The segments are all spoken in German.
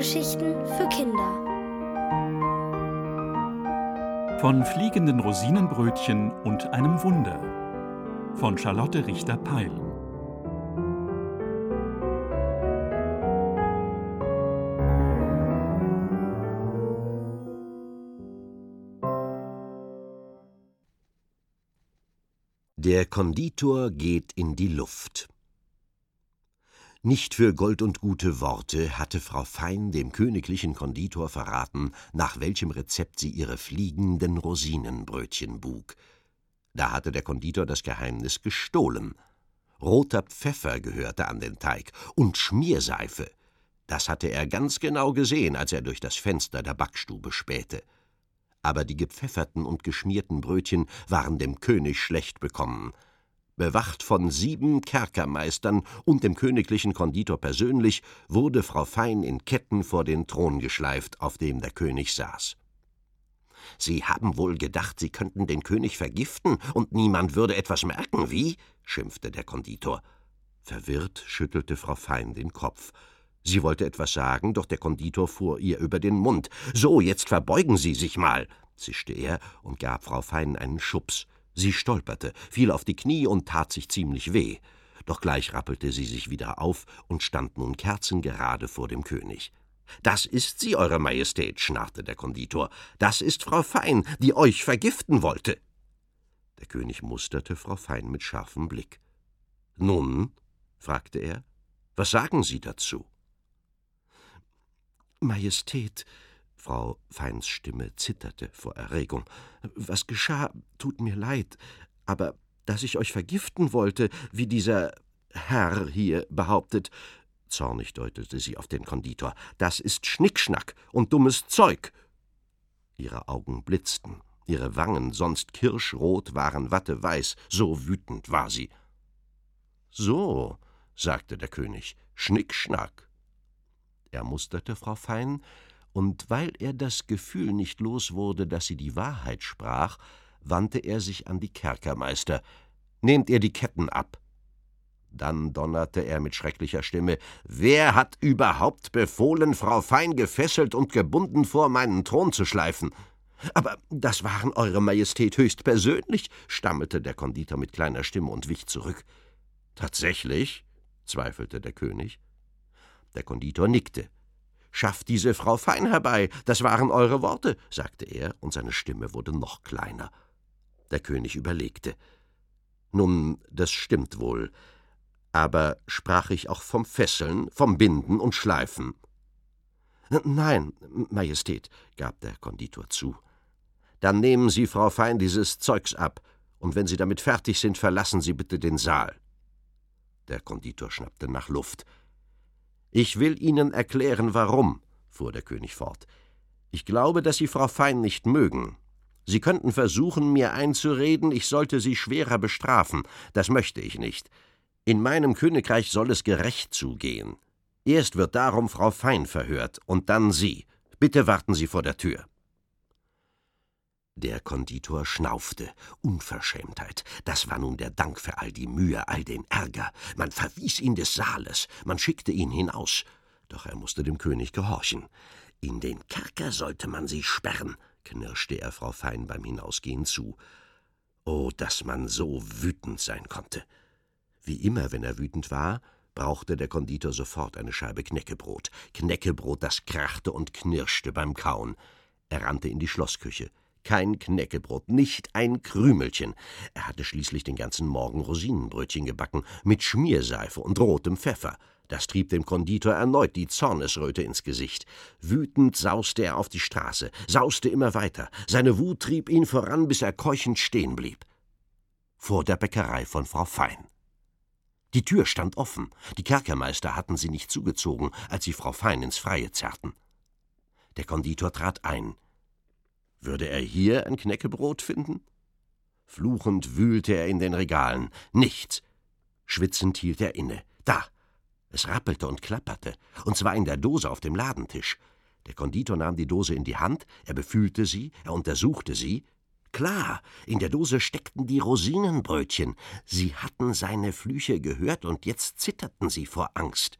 Hörgeschichten für Kinder. Von fliegenden Rosinenbrötchen und einem Wunder. Von Charlotte Richter-Peil. Der Konditor geht in die Luft. Nicht für Gold und gute Worte hatte Frau Fein dem königlichen Konditor verraten, nach welchem Rezept sie ihre fliegenden Rosinenbrötchen bug. Da hatte der Konditor das Geheimnis gestohlen. Roter Pfeffer gehörte an den Teig und Schmierseife. Das hatte er ganz genau gesehen, als er durch das Fenster der Backstube spähte aber die gepfefferten und geschmierten Brötchen waren dem König schlecht bekommen. Bewacht von sieben Kerkermeistern und dem königlichen Konditor persönlich, wurde Frau Fein in Ketten vor den Thron geschleift, auf dem der König saß. Sie haben wohl gedacht, Sie könnten den König vergiften und niemand würde etwas merken, wie? schimpfte der Konditor. Verwirrt schüttelte Frau Fein den Kopf. Sie wollte etwas sagen, doch der Konditor fuhr ihr über den Mund. So, jetzt verbeugen Sie sich mal, zischte er und gab Frau Fein einen Schubs. Sie stolperte, fiel auf die Knie und tat sich ziemlich weh. Doch gleich rappelte sie sich wieder auf und stand nun kerzengerade vor dem König. Das ist sie, Eure Majestät, schnarrte der Konditor. Das ist Frau Fein, die euch vergiften wollte. Der König musterte Frau Fein mit scharfem Blick. Nun? fragte er, was sagen Sie dazu? Majestät, Frau Feins Stimme zitterte vor Erregung. Was geschah, tut mir leid, aber dass ich euch vergiften wollte, wie dieser Herr hier behauptet, zornig deutete sie auf den Konditor, das ist Schnickschnack und dummes Zeug. Ihre Augen blitzten, ihre Wangen, sonst kirschrot, waren watteweiß, so wütend war sie. So, sagte der König, Schnickschnack. Er musterte Frau Fein, und weil er das Gefühl nicht los wurde, dass sie die Wahrheit sprach, wandte er sich an die Kerkermeister. Nehmt ihr die Ketten ab! Dann donnerte er mit schrecklicher Stimme Wer hat überhaupt befohlen, Frau Fein gefesselt und gebunden vor meinen Thron zu schleifen? Aber das waren Eure Majestät höchst persönlich, stammelte der Konditor mit kleiner Stimme und wich zurück. Tatsächlich? zweifelte der König. Der Konditor nickte. Schafft diese Frau fein herbei, das waren eure Worte, sagte er, und seine Stimme wurde noch kleiner. Der König überlegte. Nun, das stimmt wohl. Aber sprach ich auch vom Fesseln, vom Binden und Schleifen? Nein, Majestät, gab der Konditor zu. Dann nehmen Sie, Frau Fein, dieses Zeugs ab, und wenn Sie damit fertig sind, verlassen Sie bitte den Saal. Der Konditor schnappte nach Luft. Ich will Ihnen erklären, warum, fuhr der König fort. Ich glaube, dass Sie Frau Fein nicht mögen. Sie könnten versuchen, mir einzureden, ich sollte Sie schwerer bestrafen. Das möchte ich nicht. In meinem Königreich soll es gerecht zugehen. Erst wird darum Frau Fein verhört und dann Sie. Bitte warten Sie vor der Tür. Der Konditor schnaufte. Unverschämtheit. Das war nun der Dank für all die Mühe, all den Ärger. Man verwies ihn des Saales, man schickte ihn hinaus. Doch er musste dem König gehorchen. In den Kerker sollte man sie sperren, knirschte er Frau Fein beim Hinausgehen zu. Oh, dass man so wütend sein konnte. Wie immer, wenn er wütend war, brauchte der Konditor sofort eine Scheibe Knäckebrot. Knäckebrot, das krachte und knirschte beim Kauen. Er rannte in die Schlossküche. Kein Knäckebrot, nicht ein Krümelchen. Er hatte schließlich den ganzen Morgen Rosinenbrötchen gebacken, mit Schmierseife und rotem Pfeffer. Das trieb dem Konditor erneut die Zornesröte ins Gesicht. Wütend sauste er auf die Straße, sauste immer weiter. Seine Wut trieb ihn voran, bis er keuchend stehen blieb. Vor der Bäckerei von Frau Fein. Die Tür stand offen. Die Kerkermeister hatten sie nicht zugezogen, als sie Frau Fein ins Freie zerrten. Der Konditor trat ein. Würde er hier ein Knäckebrot finden? Fluchend wühlte er in den Regalen. Nichts. Schwitzend hielt er inne. Da! Es rappelte und klapperte, und zwar in der Dose auf dem Ladentisch. Der Konditor nahm die Dose in die Hand, er befühlte sie, er untersuchte sie. Klar, in der Dose steckten die Rosinenbrötchen. Sie hatten seine Flüche gehört, und jetzt zitterten sie vor Angst.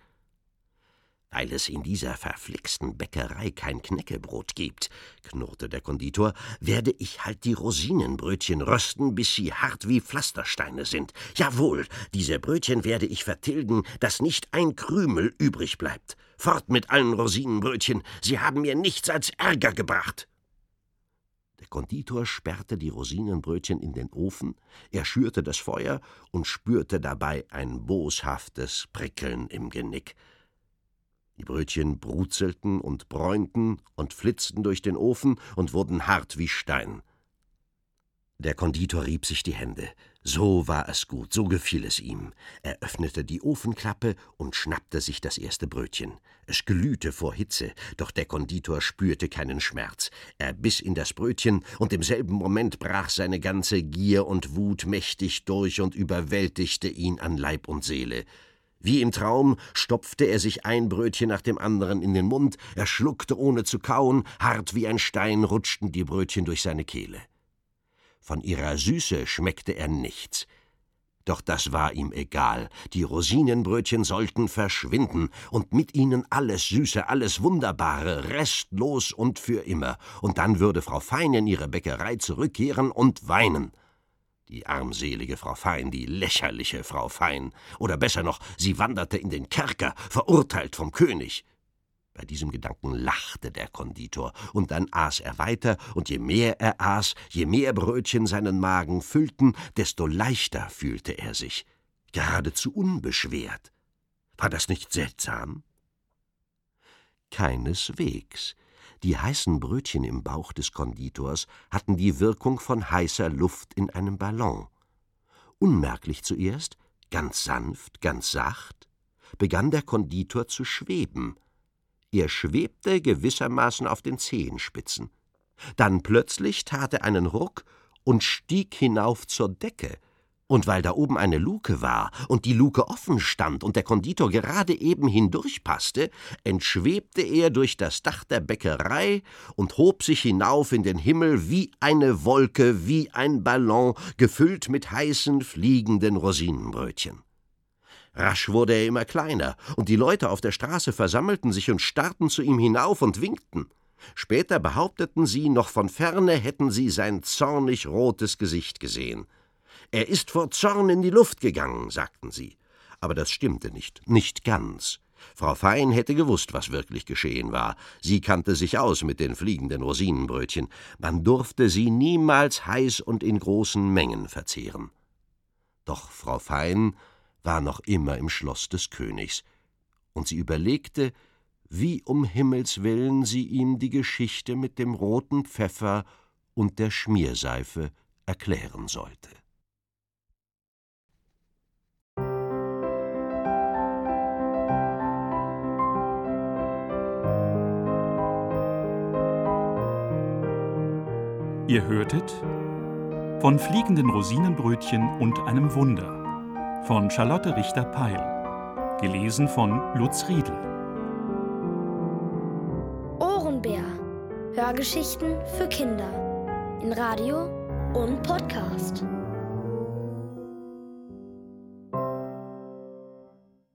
Weil es in dieser verflixten Bäckerei kein Knäckebrot gibt, knurrte der Konditor, werde ich halt die Rosinenbrötchen rösten, bis sie hart wie Pflastersteine sind. Jawohl, diese Brötchen werde ich vertilgen, dass nicht ein Krümel übrig bleibt. Fort mit allen Rosinenbrötchen, sie haben mir nichts als Ärger gebracht. Der Konditor sperrte die Rosinenbrötchen in den Ofen, er schürte das Feuer und spürte dabei ein boshaftes Prickeln im Genick. Die Brötchen brutzelten und bräunten und flitzten durch den Ofen und wurden hart wie Stein. Der Konditor rieb sich die Hände. So war es gut, so gefiel es ihm. Er öffnete die Ofenklappe und schnappte sich das erste Brötchen. Es glühte vor Hitze, doch der Konditor spürte keinen Schmerz. Er biss in das Brötchen, und im selben Moment brach seine ganze Gier und Wut mächtig durch und überwältigte ihn an Leib und Seele. Wie im Traum stopfte er sich ein Brötchen nach dem anderen in den Mund, er schluckte ohne zu kauen, hart wie ein Stein rutschten die Brötchen durch seine Kehle. Von ihrer Süße schmeckte er nichts. Doch das war ihm egal. Die Rosinenbrötchen sollten verschwinden und mit ihnen alles Süße, alles Wunderbare, restlos und für immer. Und dann würde Frau Fein in ihre Bäckerei zurückkehren und weinen. Die armselige Frau Fein, die lächerliche Frau Fein. Oder besser noch, sie wanderte in den Kerker, verurteilt vom König. Bei diesem Gedanken lachte der Konditor, und dann aß er weiter, und je mehr er aß, je mehr Brötchen seinen Magen füllten, desto leichter fühlte er sich, geradezu unbeschwert. War das nicht seltsam? Keineswegs. Die heißen Brötchen im Bauch des Konditors hatten die Wirkung von heißer Luft in einem Ballon. Unmerklich zuerst, ganz sanft, ganz sacht, begann der Konditor zu schweben. Er schwebte gewissermaßen auf den Zehenspitzen. Dann plötzlich tat er einen Ruck und stieg hinauf zur Decke, und weil da oben eine Luke war und die Luke offen stand und der Konditor gerade eben hindurchpasste, entschwebte er durch das Dach der Bäckerei und hob sich hinauf in den Himmel wie eine Wolke, wie ein Ballon, gefüllt mit heißen, fliegenden Rosinenbrötchen. Rasch wurde er immer kleiner, und die Leute auf der Straße versammelten sich und starrten zu ihm hinauf und winkten. Später behaupteten sie, noch von ferne hätten sie sein zornig rotes Gesicht gesehen. Er ist vor Zorn in die Luft gegangen, sagten sie. Aber das stimmte nicht, nicht ganz. Frau Fein hätte gewusst, was wirklich geschehen war. Sie kannte sich aus mit den fliegenden Rosinenbrötchen. Man durfte sie niemals heiß und in großen Mengen verzehren. Doch Frau Fein war noch immer im Schloss des Königs, und sie überlegte, wie um Himmels willen sie ihm die Geschichte mit dem roten Pfeffer und der Schmierseife erklären sollte. Ihr hörtet von fliegenden Rosinenbrötchen und einem Wunder von Charlotte Richter-Peil. Gelesen von Lutz Riedel. Ohrenbär. Hörgeschichten für Kinder. In Radio und Podcast.